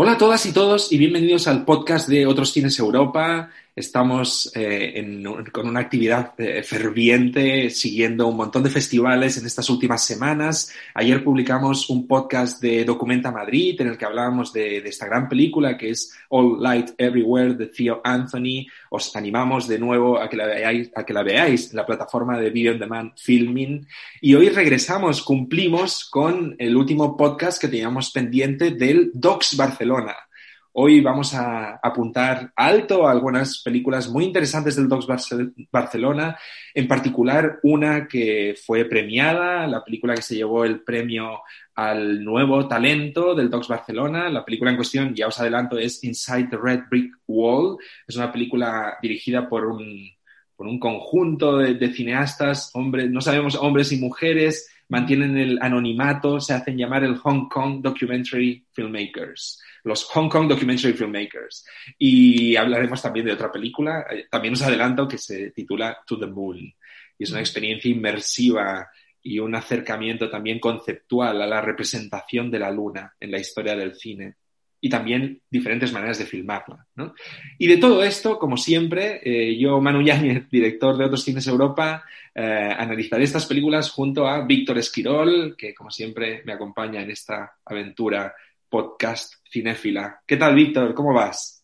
Hola a todas y todos y bienvenidos al podcast de Otros Cines Europa. Estamos eh, con una actividad eh, ferviente, siguiendo un montón de festivales en estas últimas semanas. Ayer publicamos un podcast de Documenta Madrid en el que hablábamos de, esta gran película que es All Light Everywhere de Theo Anthony. Os animamos de nuevo a que la veáis, a que la veáis en la plataforma de Video on Demand Filming. Y hoy regresamos, cumplimos con el último podcast que teníamos pendiente del Docs Barcelona Hoy vamos a apuntar alto a algunas películas muy interesantes del Docs Barcelona, en particular una que fue premiada, la película que se llevó el premio al nuevo talento del Docs Barcelona. La película en cuestión, ya os adelanto, es Inside the Red Brick Wall. Es una película dirigida por un, por un conjunto de, de cineastas, hombres, no sabemos hombres y mujeres, mantienen el anonimato, se hacen llamar el Hong Kong Documentary Filmmakers los Hong Kong Documentary Filmmakers. Y hablaremos también de otra película, eh, también os adelanto que se titula To the Moon. Y es una experiencia inmersiva y un acercamiento también conceptual a la representación de la luna en la historia del cine y también diferentes maneras de filmarla. Y de todo esto, como siempre, eh, yo, Manu Yáñez, director de Otros Cines Europa, eh, analizaré estas películas junto a Víctor Esquirol, que como siempre me acompaña en esta aventura podcast cinéfila. ¿Qué tal, Víctor? ¿Cómo vas?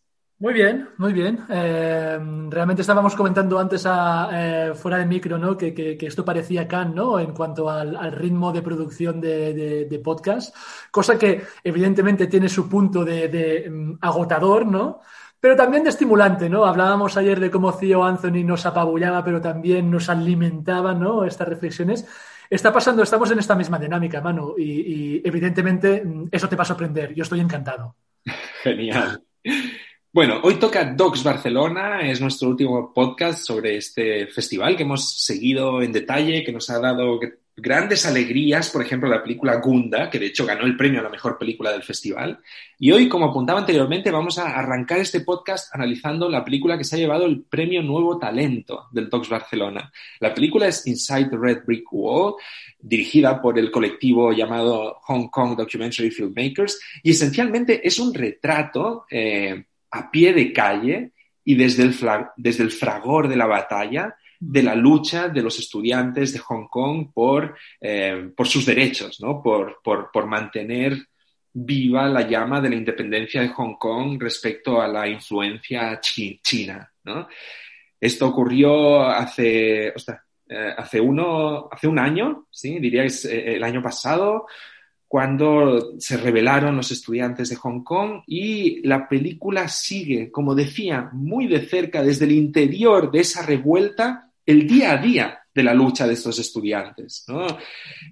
Muy bien, muy bien. Eh, realmente estábamos comentando antes eh, fuera de micro, ¿no? Que, esto parecía can, ¿no? En cuanto al, ritmo de producción de, podcast, cosa que evidentemente tiene su punto de, mm, agotador, ¿no? Pero también de estimulante, ¿no? Hablábamos ayer de cómo Theo Anthony nos apabullaba, pero también nos alimentaba, ¿no? Estas reflexiones. Está pasando, estamos en esta misma dinámica, Manu, y, evidentemente mm, eso te va a sorprender. Yo estoy encantado. Genial. Bueno, hoy toca Docs Barcelona, es nuestro último podcast sobre este festival que hemos seguido en detalle, que nos ha dado grandes alegrías, por ejemplo, la película Gunda, que de hecho ganó el premio a la mejor película del festival. Y hoy, como apuntaba anteriormente, vamos a arrancar este podcast analizando la película que se ha llevado el premio Nuevo Talento del Docs Barcelona. La película es Inside the Red Brick Wall, dirigida por el colectivo llamado Hong Kong Documentary Filmmakers, y esencialmente es un retrato eh, a pie de calle y desde el, desde el fragor de la batalla de la lucha de los estudiantes de Hong Kong por, eh, por sus derechos, ¿no? por, por, por, mantener viva la llama de la independencia de Hong Kong respecto a la influencia china. ¿no? Esto ocurrió hace, eh, hace, uno, hace un año, ¿sí? diría que es eh, el año pasado, cuando se rebelaron los estudiantes de Hong Kong y la película sigue, como decía, muy de cerca desde el interior de esa revuelta el día a día de la lucha de estos estudiantes.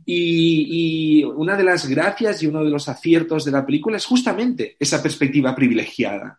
Y, una de las gracias y uno de los aciertos de la película es justamente esa perspectiva privilegiada.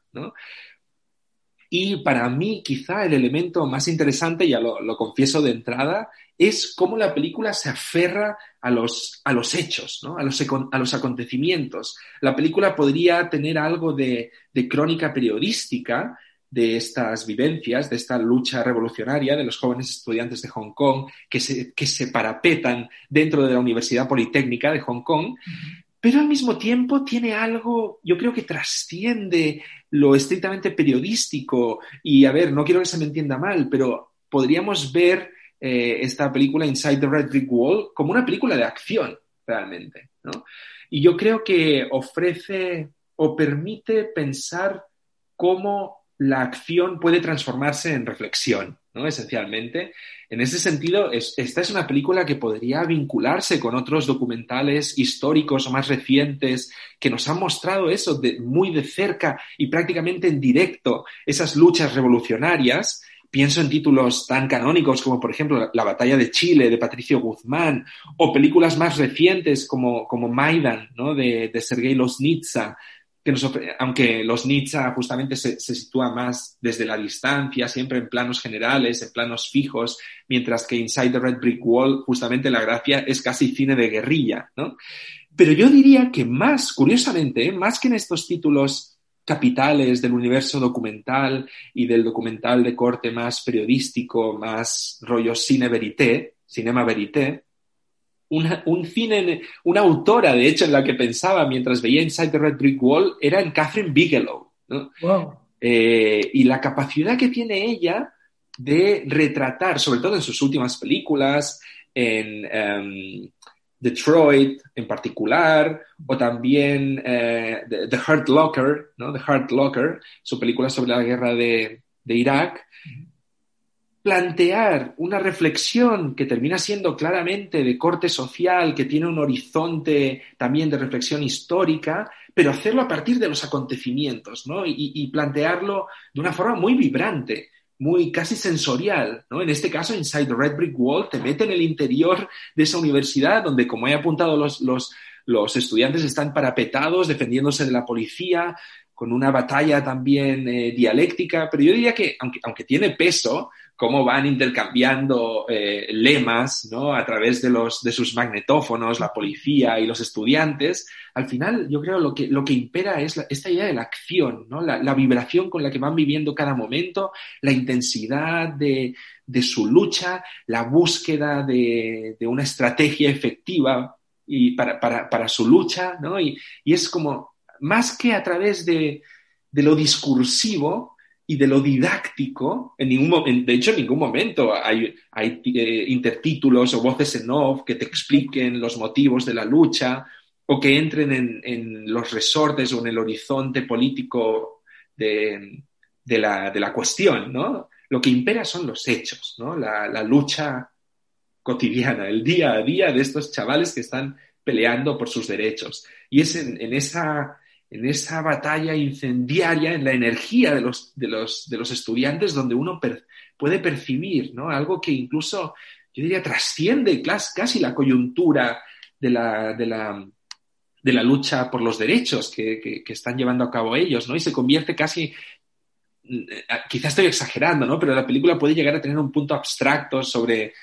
Y para mí, quizá el elemento más interesante, ya lo, confieso de entrada, es cómo la película se aferra a los, a los hechos, a, los, a, los, acontecimientos. La película podría tener algo de, de crónica periodística, de estas vivencias, de esta lucha revolucionaria de los jóvenes estudiantes de Hong Kong que se, que se parapetan dentro de la Universidad Politécnica de Hong Kong, pero al mismo tiempo tiene algo, yo creo que trasciende lo estrictamente periodístico. Y a ver, no quiero que se me entienda mal, pero podríamos ver eh, esta película Inside the Red Brick Wall como una película de acción, realmente. Y yo creo que ofrece o permite pensar cómo la acción puede transformarse en reflexión. ¿no? Esencialmente. En ese sentido, esta es una película que podría vincularse con otros documentales históricos o más recientes que nos han mostrado eso de, muy de cerca y prácticamente en directo, esas luchas revolucionarias. Pienso en títulos tan canónicos como, por ejemplo, La batalla de Chile de Patricio Guzmán o películas más recientes como, como Maidan ¿no? de, de Sergei Losnitsa que aunque los Nietzsche justamente se, se, sitúa más desde la distancia, siempre en planos generales, en planos fijos, mientras que Inside the Red Brick Wall, justamente la gracia es casi cine de guerrilla, ¿no? Pero yo diría que más, curiosamente, más que en estos títulos capitales del universo documental y del documental de corte más periodístico, más rollo cine verité, cinema verité, una, un cine, una autora, de hecho, en la que pensaba mientras veía Inside the Red Brick Wall era en Catherine Bigelow. Eh, y la capacidad que tiene ella de retratar, sobre todo en sus últimas películas, en em, Detroit en particular, o también eh, The, Heart Locker, ¿no? The Heart Locker, su película sobre la guerra de, de Irak, plantear una reflexión que termina siendo claramente de corte social, que tiene un horizonte también de reflexión histórica, pero hacerlo a partir de los acontecimientos, ¿no? Y, plantearlo de una forma muy vibrante, muy casi sensorial, ¿no? En este caso, Inside the Red Brick Wall te mete en el interior de esa universidad donde, como he apuntado, los, los, estudiantes están parapetados, defendiéndose de la policía, con una batalla también eh, dialéctica, pero yo diría que, aunque, aunque tiene peso, cómo van intercambiando eh, lemas ¿no? a través de, los, de sus magnetófonos, la policía y los estudiantes, al final yo creo lo que, lo que impera es esta idea de la acción, ¿no? La, vibración con la que van viviendo cada momento, la intensidad de, su lucha, la búsqueda de, una estrategia efectiva y para, su lucha, ¿no? Y, y, es como, más que a través de, de lo discursivo, y de lo didáctico, en ningún, de hecho en ningún momento hay, hay eh, intertítulos o voces en off que te expliquen los motivos de la lucha o que entren en, en los resortes o en el horizonte político de, de, la, de, la, cuestión, ¿no? Lo que impera son los hechos, ¿no? La, la lucha cotidiana, el día a día de estos chavales que están peleando por sus derechos. Y es en, en esa en esa batalla incendiaria, en la energía de los, de los, de los estudiantes, donde uno puede percibir ¿no? algo que incluso, yo diría, trasciende casi la coyuntura de la, de la, de la lucha por los derechos que, que, están llevando a cabo ellos, ¿no? Y se convierte casi, eh, quizás estoy exagerando, ¿no? Pero la película puede llegar a tener un punto abstracto sobre,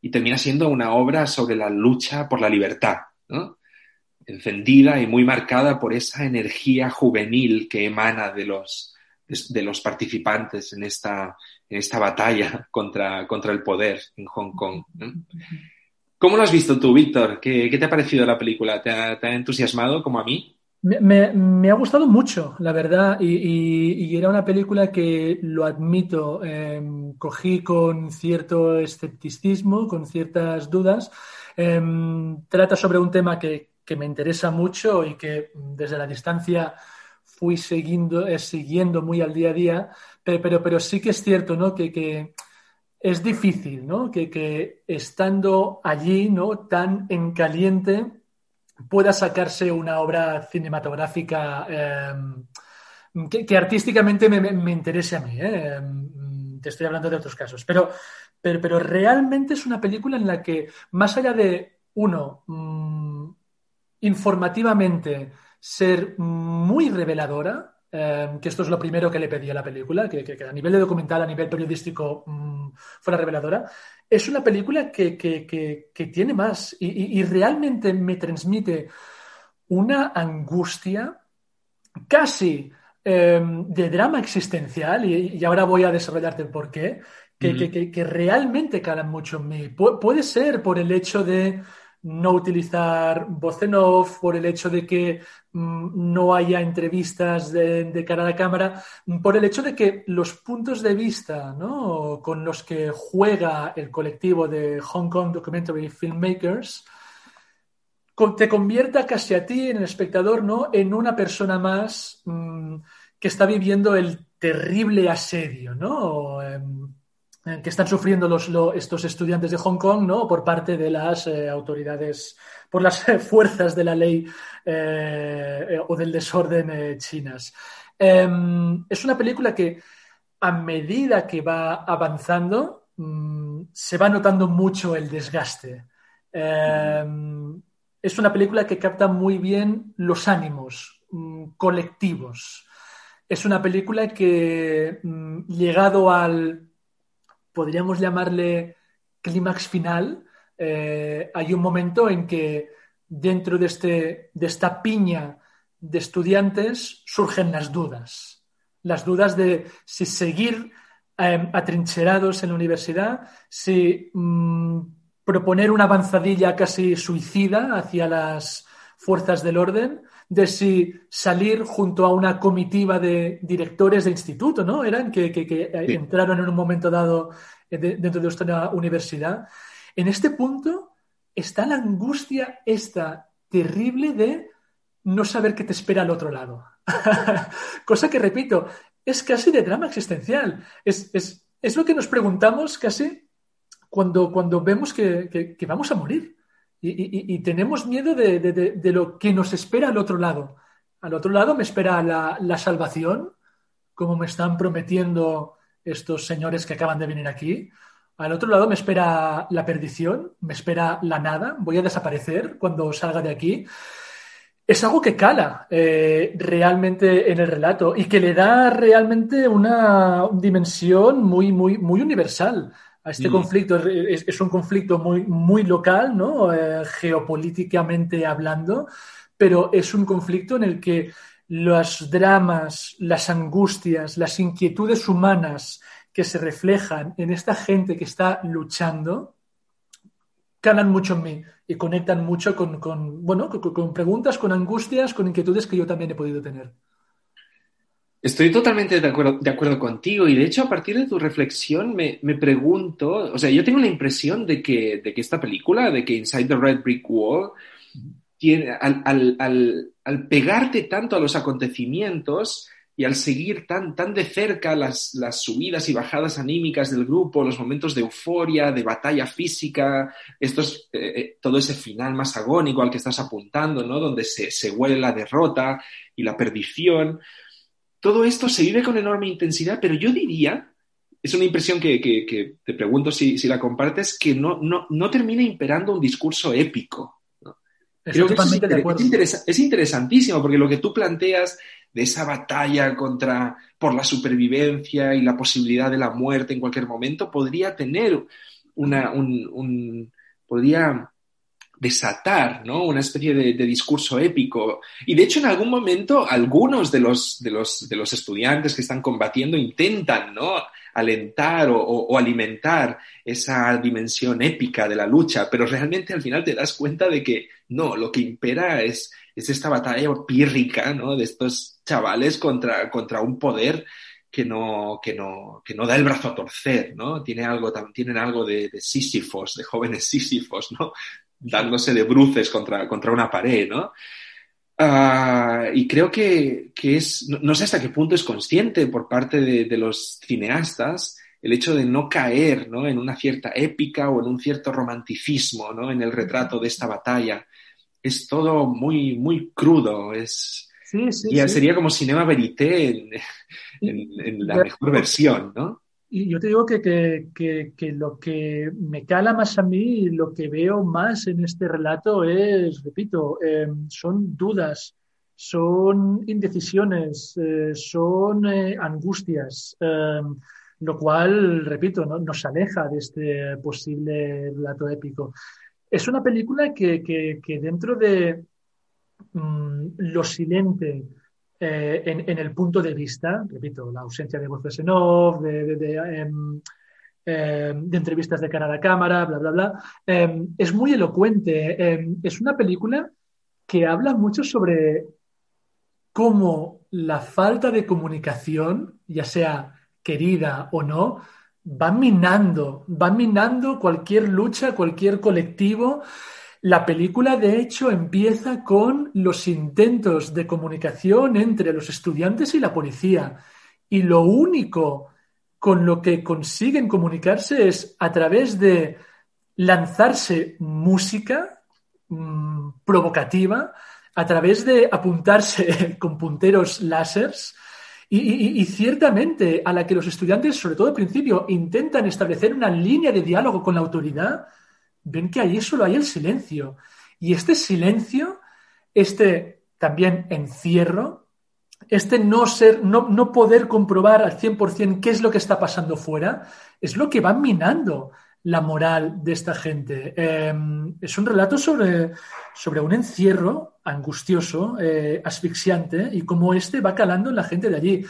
y termina siendo una obra sobre la lucha por la libertad, ¿no? Encendida y muy marcada por esa energía juvenil que emana de los, de los participantes en esta, en esta batalla contra, contra el poder en Hong Kong. ¿Cómo lo has visto tú, Víctor? ¿Qué, te ha parecido la película? ¿Te ha, entusiasmado como a mí? Me, ha gustado mucho, la verdad, y, era una película que, lo admito, em, cogí con cierto escepticismo, con ciertas dudas. Em, trata sobre un tema que, que me interesa mucho y que desde la distancia fui siguiendo, eh, siguiendo muy al día a día, pero, pero, sí que es cierto ¿no? que, es difícil ¿no? que, estando allí ¿no? tan en caliente pueda sacarse una obra cinematográfica em, que, artísticamente me, interese a mí. ¿eh? Em, te estoy hablando de otros casos, pero, pero, pero, realmente es una película en la que, más allá de, uno, mm, informativamente ser muy reveladora, eh, que esto es lo primero que le pedí a la película, que, a nivel de documental, a nivel periodístico, mm, fuera reveladora. Es una película que, tiene más y, realmente me transmite una angustia casi eh, de drama existencial, y, ahora voy a desarrollarte el por qué, que, realmente calan mucho en mí. puede ser por el hecho de no utilizar voz en off, por el hecho de que mm, no haya entrevistas de, cara a la cámara, por el hecho de que los puntos de vista ¿no? con los que juega el colectivo de Hong Kong Documentary Filmmakers te convierta casi a ti, en el espectador, ¿no? en una persona más mm, que está viviendo el terrible asedio, ¿no? Eh, que están sufriendo los, estos estudiantes de Hong Kong ¿no? por parte de las eh, autoridades, por las fuerzas de la ley eh, o del desorden chinas. Em, es una película que a medida que va avanzando mm, se va notando mucho el desgaste. Em, es una película que capta muy bien los ánimos mm, colectivos. Es una película que, mm, llegado al podríamos llamarle clímax final, eh, hay un momento en que dentro de, este, de esta piña de estudiantes surgen las dudas. Las dudas de si seguir em, atrincherados en la universidad, si mm, proponer una avanzadilla casi suicida hacia las fuerzas del orden, de si salir junto a una comitiva de directores de instituto, ¿no? Eran que, entraron en un momento dado eh, dentro de nuestra universidad. En este punto está la angustia esta terrible de no saber qué te espera al otro lado. Cosa que, repito, es casi de drama existencial. Es, lo que nos preguntamos casi cuando, cuando vemos que vamos a morir y, tenemos miedo de, lo que nos espera al otro lado. Al otro lado me espera la, salvación, como me están prometiendo estos señores que acaban de venir aquí. Al otro lado me espera la perdición, me espera la nada, voy a desaparecer cuando salga de aquí. Es algo que cala eh, realmente en el relato y que le da realmente una dimensión muy, muy, muy universal a este conflicto. Es, un conflicto muy, muy local, ¿no? Eh, geopolíticamente hablando, pero es un conflicto en el que los dramas, las angustias, las inquietudes humanas que se reflejan en esta gente que está luchando, calan mucho en mí y conectan mucho con, bueno, con preguntas, con angustias, con inquietudes que yo también he podido tener. Estoy totalmente de acuerdo, de acuerdo contigo y de hecho a partir de tu reflexión me, pregunto, o sea, yo tengo la impresión de que, de que esta película, de que Inside the Red Brick Wall, tiene, al, pegarte tanto a los acontecimientos y al seguir tan, tan de cerca las, las, subidas y bajadas anímicas del grupo, los momentos de euforia, de batalla física, estos, eh, eh, todo ese final más agónico al que estás apuntando, ¿no? Donde se, se huele la derrota y la perdición todo esto se vive con enorme intensidad, pero yo diría, es una impresión que, te pregunto si, la compartes, que no, no, termina imperando un discurso épico. Creo que es, es, interesantísimo, porque lo que tú planteas de esa batalla contra, por la supervivencia y la posibilidad de la muerte en cualquier momento, podría tener una, un podría desatar ¿no? una especie de, discurso épico. Y de hecho, en algún momento, algunos de los, de los, de los estudiantes que están combatiendo intentan ¿no? alentar o, alimentar esa dimensión épica de la lucha, pero realmente al final te das cuenta de que no, lo que impera es, es esta batalla pírrica ¿no? de estos chavales contra, contra un poder que no, que no, que no da el brazo a torcer, ¿no? Tienen algo de, de sísifos, de jóvenes sísifos, ¿no? Dándose de bruces contra, contra una pared, ¿no? Ah, y creo que, es, no, sé hasta qué punto es consciente por parte de, los cineastas el hecho de no caer ¿no? en una cierta épica o en un cierto romanticismo ¿no? en el retrato de esta batalla. Es todo muy, muy crudo, es, sí, sería como cinema verité en, en la mejor versión, ¿no? Y yo te digo que, que, que, lo que me cala más a mí, lo que veo más en este relato es, repito, em, son dudas, son indecisiones, eh, son eh, angustias, em, lo cual, repito, ¿no? nos aleja de este posible relato épico. Es una película que, que dentro de mm, lo silente, eh, en, el punto de vista, repito, la ausencia de voces en off, de, em, em, entrevistas de cara a la cámara, bla, bla, bla, em, es muy elocuente. es una película que habla mucho sobre cómo la falta de comunicación, ya sea querida o no, va minando, va minando cualquier lucha, cualquier colectivo. La película, de hecho, empieza con los intentos de comunicación entre los estudiantes y la policía. Y lo único con lo que consiguen comunicarse es a través de lanzarse música mmm, provocativa, a través de apuntarse con punteros y, y, ciertamente a la que los estudiantes, sobre todo al principio, intentan establecer una línea de diálogo con la autoridad, ven que allí solo hay el silencio. Y este silencio, este también encierro, este no, ser, no, no poder comprobar al 100% qué es lo que está pasando fuera, es lo que va minando la moral de esta gente. Eh, es un relato sobre, sobre un encierro angustioso, eh, asfixiante, y cómo este va calando en la gente de allí.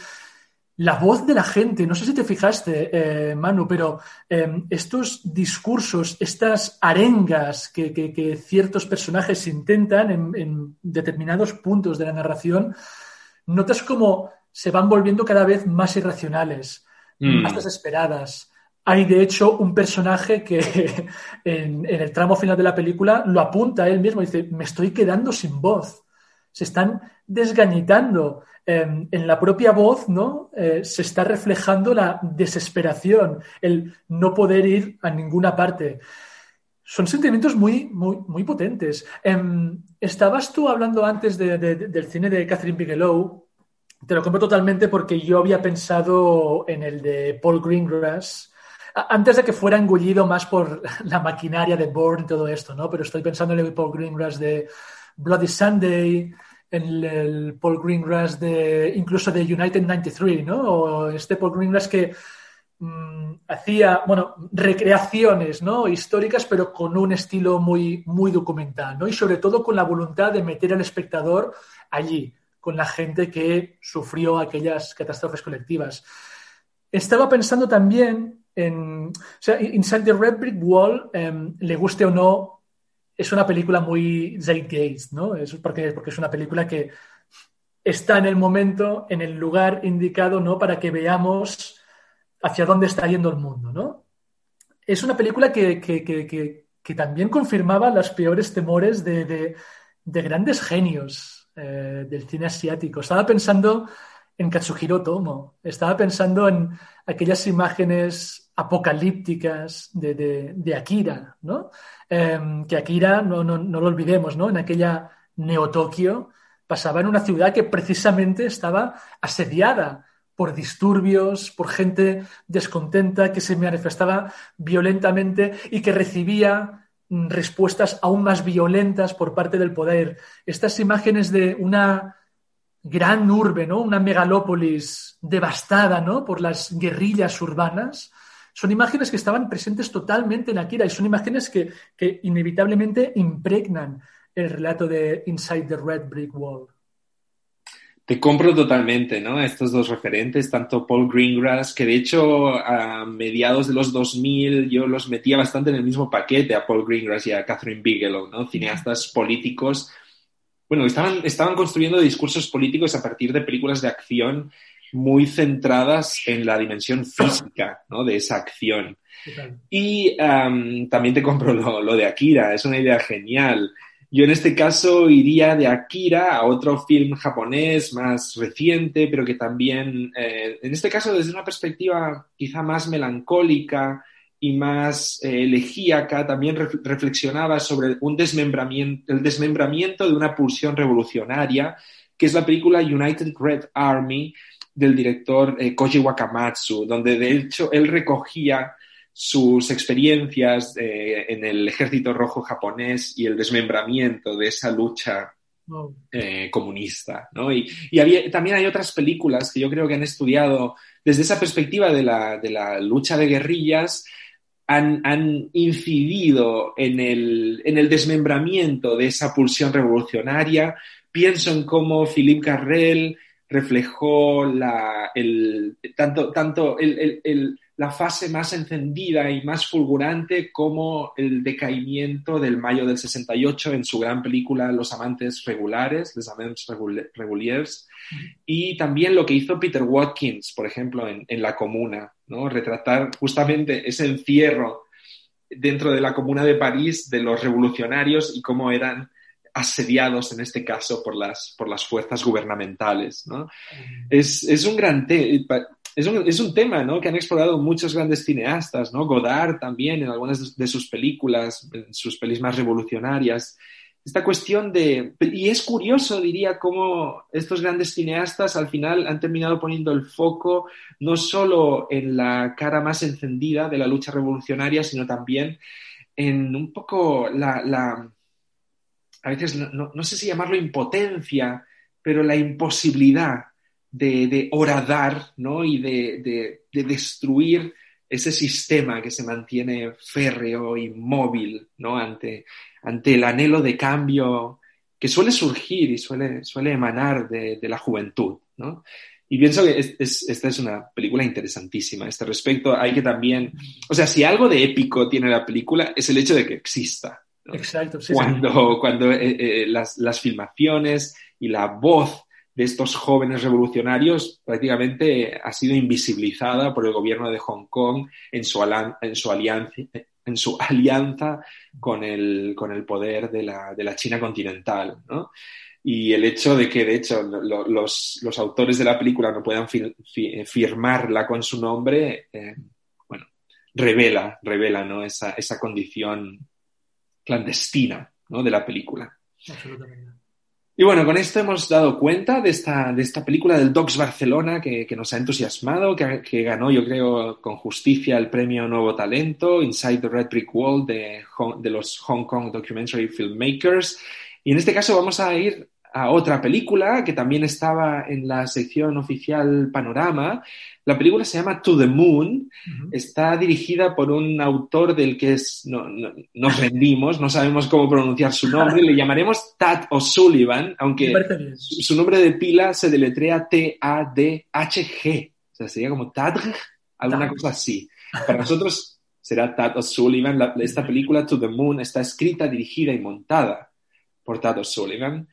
La voz de la gente, no sé si te fijaste, eh, Manu, pero eh, estos discursos, estas arengas que, que, que ciertos personajes intentan en, en, determinados puntos de la narración, notas como se van volviendo cada vez más irracionales, mm. más desesperadas. Hay, de hecho, un personaje que en, en, el tramo final de la película lo apunta a él mismo y dice, me estoy quedando sin voz. Se están desgañitando. Eh, en la propia voz, ¿no? Eh, se está reflejando la desesperación, el no poder ir a ninguna parte. Son sentimientos muy, muy, muy potentes. Eh, estabas tú hablando antes de, de, del cine de Catherine Bigelow. Te lo compro totalmente porque yo había pensado en el de Paul Greengrass, antes de que fuera engullido más por la maquinaria de Bourne y todo esto, ¿no? Pero estoy pensando en el Paul Greengrass de Bloody Sunday, en el Paul Greengrass de incluso de United 93, ¿no? O este Paul Greengrass que mmm, hacía, bueno, recreaciones, ¿no? Históricas, pero con un estilo muy, muy documental, ¿no? Y sobre todo con la voluntad de meter al espectador allí, con la gente que sufrió aquellas catástrofes colectivas. Estaba pensando también en, o sea, Inside the Red Brick Wall, eh, le guste o no, es una película muy zeitgeist, ¿no? Es porque, es una película que está en el momento, en el lugar indicado, ¿no? Para que veamos hacia dónde está yendo el mundo, ¿no? Es una película que, que, que, que también confirmaba los peores temores de, de, de grandes genios eh, del cine asiático. Estaba pensando en Katsuhiro Tomo, estaba pensando en aquellas imágenes apocalípticas de, de, Akira, ¿no? Eh, que Akira, no, no, no, lo olvidemos, ¿no? En aquella Neo-Tokio pasaba en una ciudad que precisamente estaba asediada por disturbios, por gente descontenta que se manifestaba violentamente y que recibía respuestas aún más violentas por parte del poder. Estas imágenes de una gran urbe, ¿no? Una megalópolis devastada, ¿no? Por las guerrillas urbanas, son imágenes que estaban presentes totalmente en Akira y son imágenes que, que inevitablemente impregnan el relato de Inside the Red Brick Wall. Te compro totalmente, ¿no? Estos dos referentes, tanto Paul Greengrass, que de hecho a mediados de los 2000 yo los metía bastante en el mismo paquete a Paul Greengrass y a Catherine Bigelow, ¿no? Cineastas políticos. Bueno, estaban, estaban construyendo discursos políticos a partir de películas de acción muy centradas en la dimensión física ¿no? de esa acción. Y um, también te compro lo, lo, de Akira, es una idea genial. Yo en este caso iría de Akira a otro film japonés más reciente, pero que también, eh, en este caso desde una perspectiva quizá más melancólica y más eh, elegíaca, también re reflexionaba sobre un desmembramiento, el desmembramiento de una pulsión revolucionaria, que es la película United Red Army, del director eh, Koji Wakamatsu, donde de hecho él recogía sus experiencias eh, en el ejército rojo japonés y el desmembramiento de esa lucha eh, comunista. ¿no? Y, y había, también hay otras películas que yo creo que han estudiado desde esa perspectiva de la, de la lucha de guerrillas, han, han incidido en el, en el, desmembramiento de esa pulsión revolucionaria. Pienso en cómo Philippe Carrel reflejó la, el, tanto, tanto el, el, el, la fase más encendida y más fulgurante como el decaimiento del mayo del 68 en su gran película Los amantes regulares, Les amants reguliers, y también lo que hizo Peter Watkins, por ejemplo, en, en La Comuna, ¿no? retratar justamente ese encierro dentro de la Comuna de París de los revolucionarios y cómo eran asediados en este caso por las, por las fuerzas gubernamentales. ¿no? Es, es, un gran tema. Es un, tema ¿no? que han explorado muchos grandes cineastas, ¿no? Godard también en algunas de sus películas, en sus pelis más revolucionarias. Esta cuestión de... Y es curioso, diría, cómo estos grandes cineastas al final han terminado poniendo el foco no solo en la cara más encendida de la lucha revolucionaria, sino también en un poco la... a veces no, no sé si llamarlo impotencia, pero la imposibilidad de, horadar ¿no? y de, destruir ese sistema que se mantiene férreo, inmóvil, ¿no? ante, ante el anhelo de cambio que suele surgir y suele, suele emanar de, la juventud. ¿no? Y pienso que esta es una película interesantísima. A este respecto hay que también, o sea, si algo de épico tiene la película es el hecho de que exista. Exacto. cuando cuando eh, eh, las, las, filmaciones y la voz de estos jóvenes revolucionarios prácticamente ha sido invisibilizada por el gobierno de Hong Kong en su, en su, alianza, en su alianza con el, con el poder de la, de la China continental. ¿no? Y el hecho de que, de hecho, los, los, autores de la película no puedan firmarla con su nombre, eh, bueno, revela, revela ¿no? esa, esa condición clandestina ¿no? de la película. Absolutamente. Y bueno, con esto hemos dado cuenta de esta, de esta película del Docs Barcelona que, nos ha entusiasmado, que, que, ganó, yo creo, con justicia el premio Nuevo Talento, Inside the Red Brick Wall de, de los Hong Kong Documentary Filmmakers. Y en este caso vamos a ir a otra película que también estaba en la sección oficial Panorama. La película se llama To the Moon. Está dirigida por un autor del que es, no, nos rendimos, no sabemos cómo pronunciar su nombre. Le llamaremos Tad O'Sullivan, aunque su, nombre de pila se deletrea T-A-D-H-G. O sea, sería como Tad, alguna cosa así. Para nosotros será Tad O'Sullivan. esta película To the Moon está escrita, dirigida y montada por Tato Sullivan.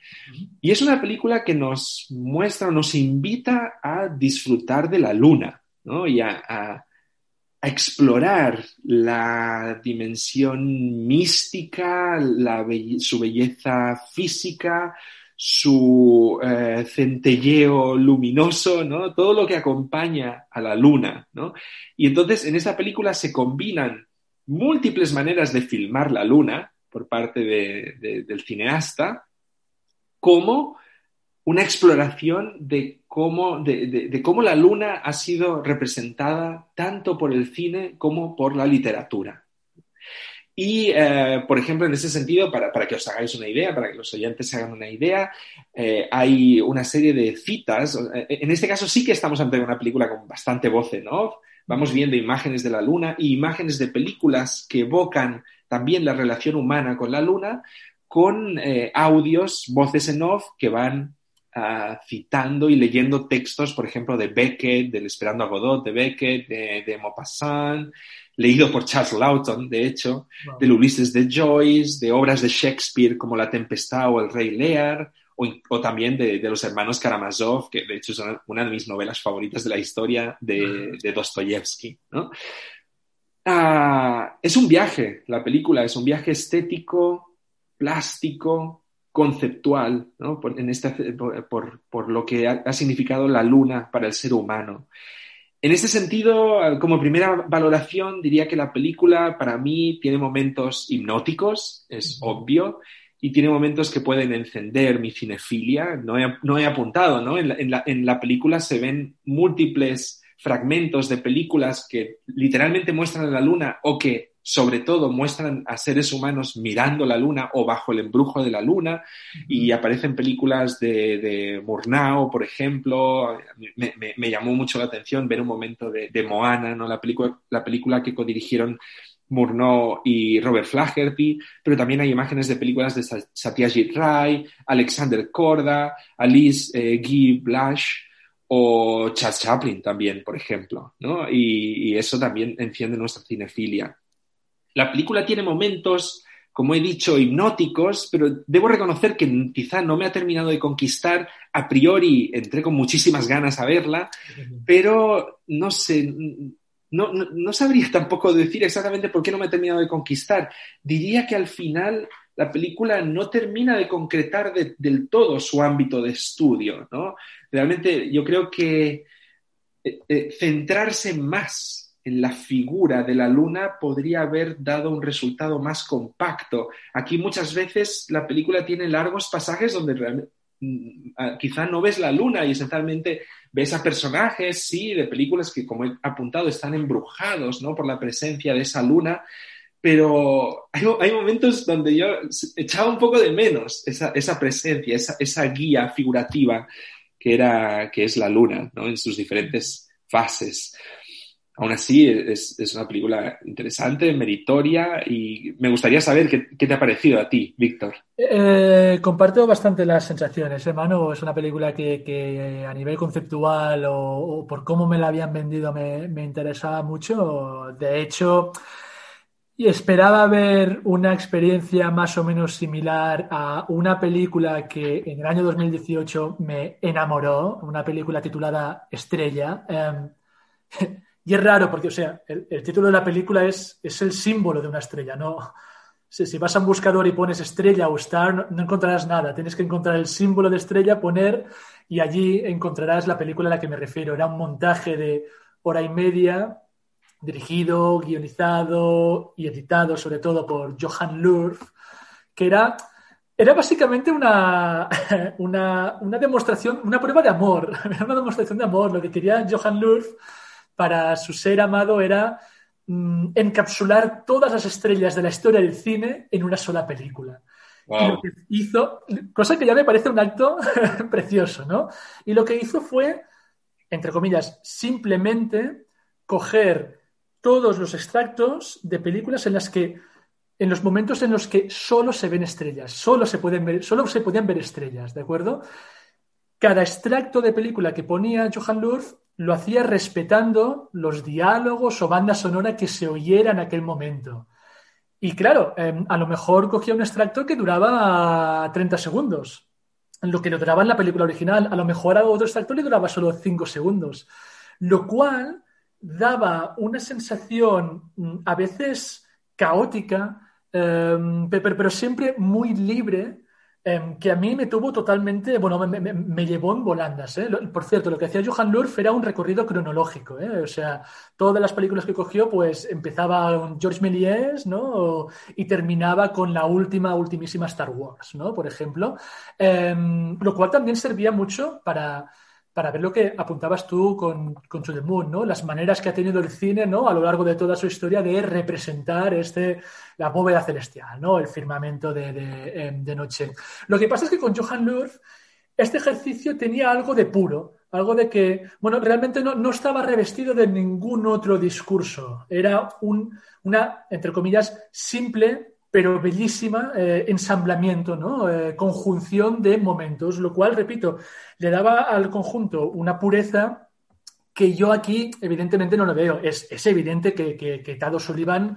Y es una película que nos muestra, nos invita a disfrutar de la luna ¿no? y a, explorar la dimensión mística, la su belleza física, su eh, centelleo luminoso, ¿no? Todo lo que acompaña a la luna, ¿no? Y entonces en esa película se combinan múltiples maneras de filmar la luna, por parte del cineasta como una exploración de cómo, de, cómo la luna ha sido representada tanto por el cine como por la literatura. Y, eh, por ejemplo, en ese sentido, para, que os hagáis una idea, para que los oyentes se hagan una idea, eh, hay una serie de citas. En este caso sí que estamos ante una película con bastante voz en off. Vamos viendo imágenes de la luna y imágenes de películas que evocan también la relación humana con la luna, con eh, audios, voces en off que van ah, citando y leyendo textos, por ejemplo, de Beckett, del Esperando a Godot de Beckett, de, de Maupassant, leído por Charles Lawton, de hecho, del Ulises de Joyce, de obras de Shakespeare como La Tempestad o El Rey Lear, o, también de, los hermanos Karamazov, que de hecho es una, de mis novelas favoritas de la historia de, de Dostoyevsky. ¿no? Ah, es un viaje, la película es un viaje estético, plástico, conceptual, ¿no? por, en por, lo que ha, significado la luna para el ser humano. En este sentido, como primera valoración, diría que la película para mí tiene momentos hipnóticos, es obvio, y tiene momentos que pueden encender mi cinefilia. No he, apuntado, ¿no? en la película se ven múltiples fragmentos de películas que literalmente muestran la luna o que sobre todo muestran a seres humanos mirando la luna o bajo el embrujo de la luna y aparecen películas de, de Murnau, por ejemplo. Me, llamó mucho la atención ver un momento de, Moana, ¿no? la, película, la película que codirigieron Murnau y Robert Flaherty, pero también hay imágenes de películas de Satyajit Ray, Alexander Korda, Alice eh, Guy Blash, o Charles Chaplin también, por ejemplo, ¿no? Y, eso también enciende nuestra cinefilia. La película tiene momentos, como he dicho, hipnóticos, pero debo reconocer que quizá no me ha terminado de conquistar. A priori entré con muchísimas ganas a verla, pero no sé, no, no, sabría tampoco decir exactamente por qué no me ha terminado de conquistar. Diría que al final la película no termina de concretar del todo su ámbito de estudio, ¿no? Realmente yo creo que eh, eh, centrarse más en la figura de la luna podría haber dado un resultado más compacto. Aquí muchas veces la película tiene largos pasajes donde realmente mm, ah, quizá no ves la luna y esencialmente ves a personajes, sí, de películas que, como he apuntado, están embrujados ¿no? por la presencia de esa luna, pero hay, momentos donde yo echaba un poco de menos esa, esa presencia, esa, esa, guía figurativa que, era, que es la luna, ¿no? En sus diferentes fases. Aún así, es, es una película interesante, meritoria y me gustaría saber qué, qué te ha parecido a ti, Víctor. Eh, comparto bastante las sensaciones, hermano. Es una película que, que a nivel conceptual o, o, por cómo me la habían vendido me, me interesaba mucho. De hecho, y esperaba ver una experiencia más o menos similar a una película que en el año 2018 me enamoró, una película titulada Estrella. Em, y es raro porque, o sea, el, título de la película es, es el símbolo de una estrella, ¿no? Si, si vas a un buscador y pones estrella o star, no, no, encontrarás nada. Tienes que encontrar el símbolo de estrella, poner y allí encontrarás la película a la que me refiero. Era un montaje de hora y media dirigido, guionizado y editado sobre todo por Johan Lurf, que era, era básicamente una, una, una, demostración, una prueba de amor, era una demostración de amor. Lo que quería Johan Lurf para su ser amado era mmm, encapsular todas las estrellas de la historia del cine en una sola película. Wow. Y lo que hizo, cosa que ya me parece un acto precioso, ¿no? Y lo que hizo fue, entre comillas, simplemente coger todos los extractos de películas en las que, en los momentos en los que solo se ven estrellas, solo se pueden ver, solo se podían ver estrellas, ¿de acuerdo? Cada extracto de película que ponía Johan Lurf lo hacía respetando los diálogos o banda sonora que se oyera en aquel momento. Y claro, eh, a lo mejor cogía un extracto que duraba 30 segundos, lo que le duraba en la película original. A lo mejor a otro extracto le duraba solo 5 segundos. Lo cual daba una sensación mm, a veces caótica, eh, pero, siempre muy libre, eh, que a mí me tuvo totalmente, bueno, me, me, me llevó en volandas. ¿eh? Por cierto, lo que hacía Johan Lurf era un recorrido cronológico, ¿eh? o sea, todas las películas que cogió, pues empezaba con George Méliès, ¿no? Y terminaba con la última, ultimísima Star Wars, ¿no? Por ejemplo, em, lo cual también servía mucho para para ver lo que apuntabas tú con, con To the Moon, ¿no? Las maneras que ha tenido el cine, ¿no? A lo largo de toda su historia de representar este, la bóveda celestial, ¿no? El firmamento de, de, de noche. Lo que pasa es que con Johan Lurf este ejercicio tenía algo de puro, algo de que, bueno, realmente no, no estaba revestido de ningún otro discurso. Era un, una, entre comillas, simple pero bellísima eh, ensamblamiento, ¿no? Eh, conjunción de momentos, lo cual, repito, le daba al conjunto una pureza que yo aquí evidentemente no lo veo. Es, es evidente que, que, Tado Sullivan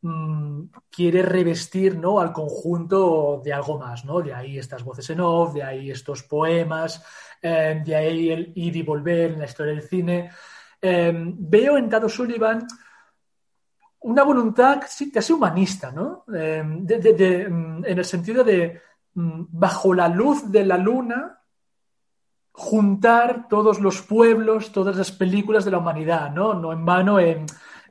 mmm, quiere revestir ¿no? al conjunto de algo más, ¿no? De ahí estas voces en off, de ahí estos poemas, eh, de ahí el ir y volver en la historia del cine. Veo en Tado Sullivan una voluntad casi humanista, ¿no? Eh, mm, en el sentido de, mm, bajo la luz de la luna, juntar todos los pueblos, todas las películas de la humanidad, ¿no? No en vano en,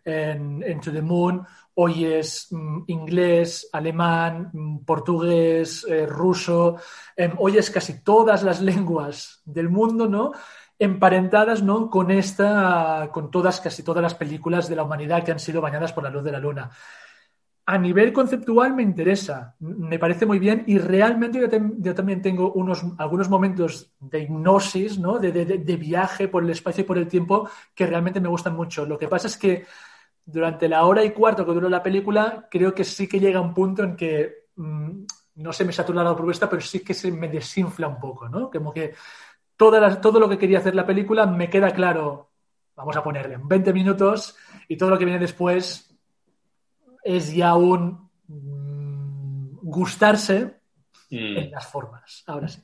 en, To the Moon hoy es mm, inglés, alemán, portugués, eh, ruso, eh, hoy es casi todas las lenguas del mundo, ¿no? Emparentadas ¿no? con esta, con todas, casi todas las películas de la humanidad que han sido bañadas por la luz de la luna. A nivel conceptual me interesa, me parece muy bien y realmente yo, también tengo unos, algunos momentos de hipnosis, ¿no? De, de, viaje por el espacio y por el tiempo que realmente me gustan mucho. Lo que pasa es que durante la hora y cuarto que duró la película, creo que sí que llega un punto en que mmm, no se me satura la propuesta, pero sí que se me desinfla un poco, ¿no? Como que todo lo que quería hacer la película me queda claro, vamos a ponerle 20 minutos y todo lo que viene después es ya un mm, gustarse mm. en las formas. Ahora sí.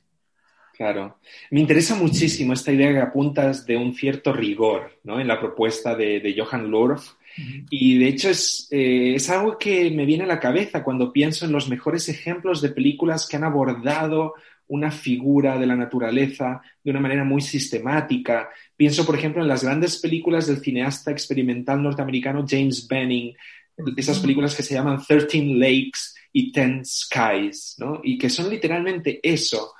Claro. Me interesa muchísimo esta idea que apuntas de un cierto rigor ¿no? en la propuesta de, de Johan Lorf. Y de hecho es, eh, es algo que me viene a la cabeza cuando pienso en los mejores ejemplos de películas que han abordado una figura de la naturaleza de una manera muy sistemática. Pienso, por ejemplo, en las grandes películas del cineasta experimental norteamericano James Benning, esas películas que se llaman Thirteen Lakes y Ten Skies, ¿no? Y que son literalmente eso,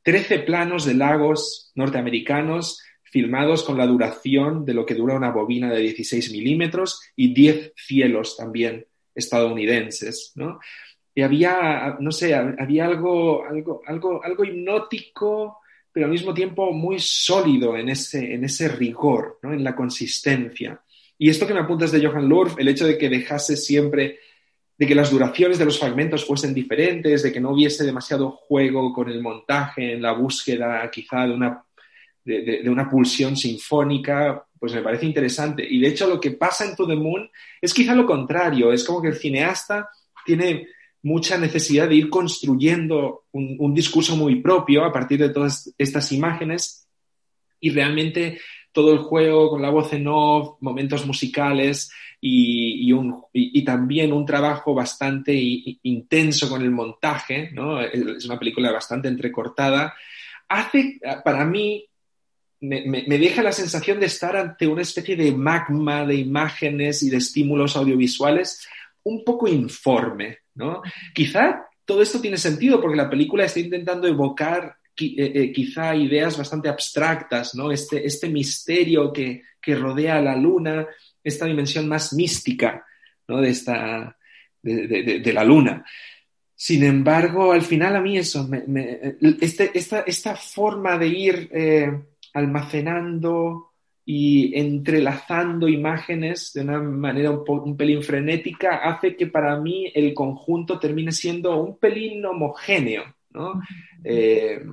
trece planos de lagos norteamericanos filmados con la duración de lo que dura una bobina de 16 milímetros y 10 cielos también estadounidenses, ¿no? Y había, no sé, había algo, algo, algo, algo hipnótico, pero al mismo tiempo muy sólido en ese, en ese rigor, ¿no? en la consistencia. Y esto que me apuntas de Johan Lurf, el hecho de que dejase siempre, de que las duraciones de los fragmentos fuesen diferentes, de que no hubiese demasiado juego con el montaje, en la búsqueda quizá de una, de, de una pulsión sinfónica, pues me parece interesante. Y de hecho lo que pasa en To the Moon es quizá lo contrario, es como que el cineasta tiene mucha necesidad de ir construyendo un, discurso muy propio a partir de todas estas imágenes. Y realmente todo el juego con la voz en off, momentos musicales y, también un trabajo bastante intenso con el montaje, ¿no? es una película bastante entrecortada, hace para mí me, me, deja la sensación de estar ante una especie de magma de imágenes y de estímulos audiovisuales un poco informe, ¿no? Quizá todo esto tiene sentido porque la película está intentando evocar eh, eh, quizá ideas bastante abstractas, ¿no? Este, este misterio que, rodea a la luna, esta dimensión más mística, ¿no? De, esta, de, la luna. Sin embargo, al final a mí eso, este, esta, esta, forma de ir eh, almacenando y entrelazando imágenes de una manera un, pelín frenética hace que para mí el conjunto termine siendo un pelín homogéneo, ¿no? Eh,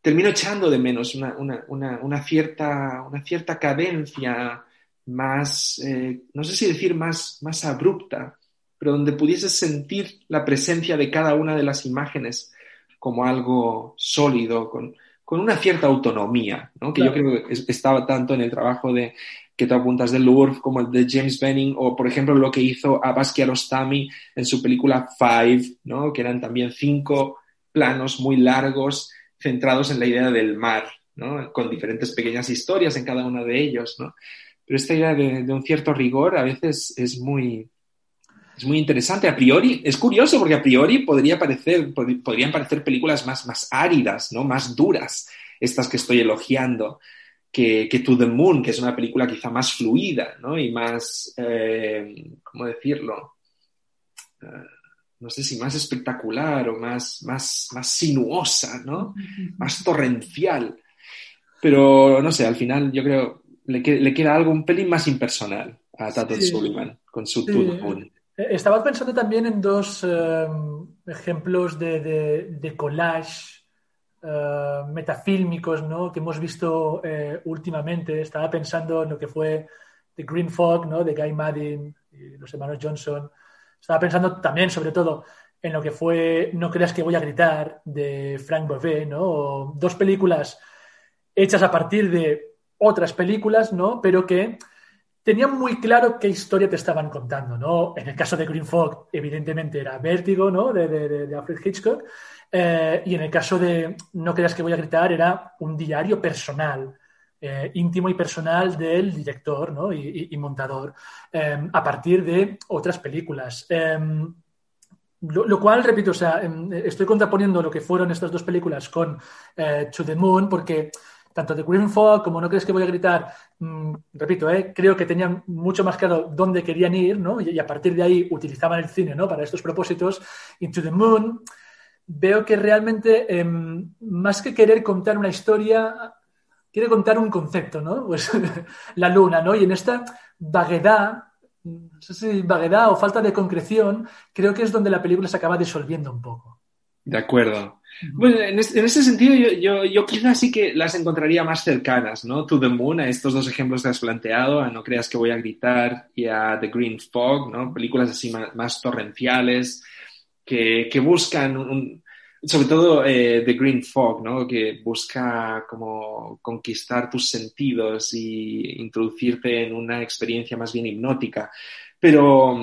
termino echando de menos una, cierta, una cierta cadencia más, eh, no sé si decir más, más abrupta, pero donde pudieses sentir la presencia de cada una de las imágenes como algo sólido, con, con una cierta autonomía, ¿no? que yo creo que estaba tanto en el trabajo de que tú apuntas de Louvre como el de James Benning o por ejemplo lo que hizo Abbas Kiarostami en su película Five, ¿no? que eran también cinco planos muy largos centrados en la idea del mar, ¿no? con diferentes pequeñas historias en cada uno de ellos. ¿no? Pero esta idea de, de un cierto rigor a veces es muy, es muy interesante. A priori, es curioso porque a priori podría parecer, podrían parecer películas más, más áridas, ¿no? Más duras, estas que estoy elogiando, que, que To the Moon, que es una película quizá más fluida, ¿no? Y más, eh, ¿cómo decirlo? Eh, no sé si más espectacular o más, más, más sinuosa, ¿no? Más torrencial. Pero, no sé, al final yo creo le, le queda algo un pelín más impersonal a Tato Sullivan con su To the Moon. Eh, estaba pensando también en dos eh, ejemplos de, collage eh, metafílmicos ¿no? que hemos visto últimamente. Estaba pensando en lo que fue The Green Fog ¿no? de Guy Maddin y los hermanos Johnson. Estaba pensando también, sobre todo, en lo que fue No creas que voy a gritar de Frank Bovet, ¿no? dos películas hechas a partir de otras películas, ¿no? Pero que tenían muy claro qué historia te estaban contando, ¿no? En el caso de Green Fog, evidentemente era Vértigo, ¿no? De, Alfred Hitchcock. Eh, y en el caso de No creas que voy a gritar, era un diario personal, eh, íntimo y personal del director ¿no? y, montador, eh, a partir de otras películas. Lo, lo, cual, repito, o sea, estoy contraponiendo lo que fueron estas dos películas con To the Moon, porque tanto de Green Fog como No crees que voy a gritar, mm, repito, eh, creo que tenían mucho más claro dónde querían ir, ¿no? Y, a partir de ahí utilizaban el cine, ¿no? Para estos propósitos. Into the Moon, veo que realmente, em, más que querer contar una historia, quiere contar un concepto, ¿no? Pues la luna, ¿no? Y en esta vaguedad, no sé si vaguedad o falta de concreción, creo que es donde la película se acaba disolviendo un poco. De acuerdo. Bueno, en, ese sentido yo, yo, yo quizás sí que las encontraría más cercanas, ¿no? To the Moon, a estos dos ejemplos que has planteado, a No creas que voy a gritar y a The Green Fog, ¿no? Películas así más, torrenciales que, que buscan, un, sobre todo eh, The Green Fog, ¿no? Que busca como conquistar tus sentidos y introducirte en una experiencia más bien hipnótica. Pero,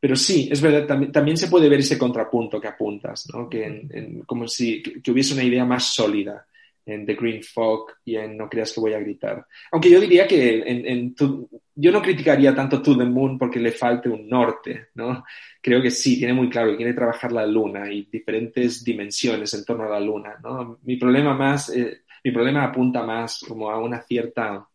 pero sí, es verdad, también, se puede ver ese contrapunto que apuntas, ¿no? que como si que hubiese una idea más sólida en The Green Fog y en No creas que voy a gritar. Aunque yo diría que en, yo no criticaría tanto To the Moon porque le falte un norte, ¿no? Creo que sí, tiene muy claro que quiere trabajar la luna y diferentes dimensiones en torno a la luna, ¿no? Mi problema más, eh, mi problema apunta más como a una cierta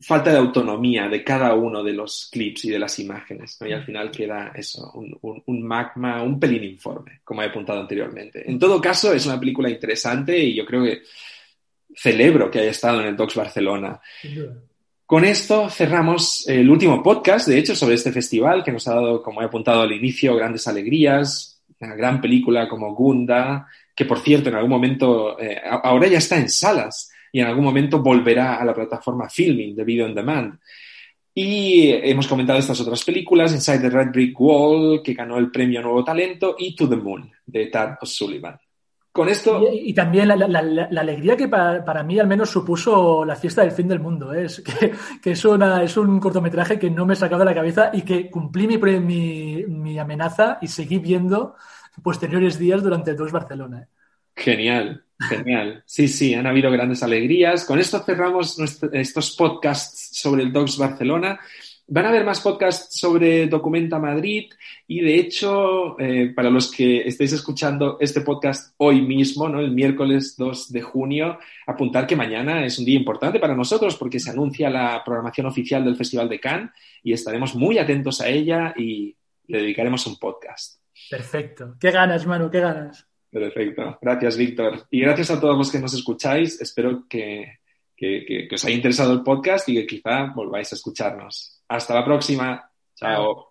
falta de autonomía de cada uno de los clips y de las imágenes, ¿no? Y al final queda eso, un, magma, un pelín informe, como he apuntado anteriormente. En todo caso, es una película interesante y yo creo que celebro que haya estado en el Docs Barcelona. Con esto cerramos el último podcast, de hecho, sobre este festival que nos ha dado, como he apuntado al inicio, grandes alegrías, una gran película como Gunda, que por cierto en algún momento, eh, ahora ya está en salas, y en algún momento volverá a la plataforma Filming de Video on Demand. Y hemos comentado estas otras películas, Inside the Red Brick Wall, que ganó el premio Nuevo Talento, y To the Moon, de Tad O'Sullivan. Con esto... Y, también la, alegría que para, mí al menos supuso la fiesta del fin del mundo. ¿eh? Es que, es, una, es un cortometraje que no me he sacado de la cabeza y que cumplí mi, mi, mi amenaza y seguí viendo posteriores días durante Dos Barcelona. ¿eh? Genial. Genial. Sí, sí, han habido grandes alegrías. Con esto cerramos estos podcasts sobre el Docs Barcelona. Van a haber más podcasts sobre Documenta Madrid y de hecho, eh, para los que estéis escuchando este podcast hoy mismo, ¿no? el miércoles 2 de junio, apuntar que mañana es un día importante para nosotros porque se anuncia la programación oficial del Festival de Cannes y estaremos muy atentos a ella y le dedicaremos un podcast. Perfecto. Qué ganas, Manu, qué ganas. Perfecto. Gracias, Víctor. Y gracias a todos los que nos escucháis. Espero que, os haya interesado el podcast y que quizá volváis a escucharnos. Hasta la próxima. Chao.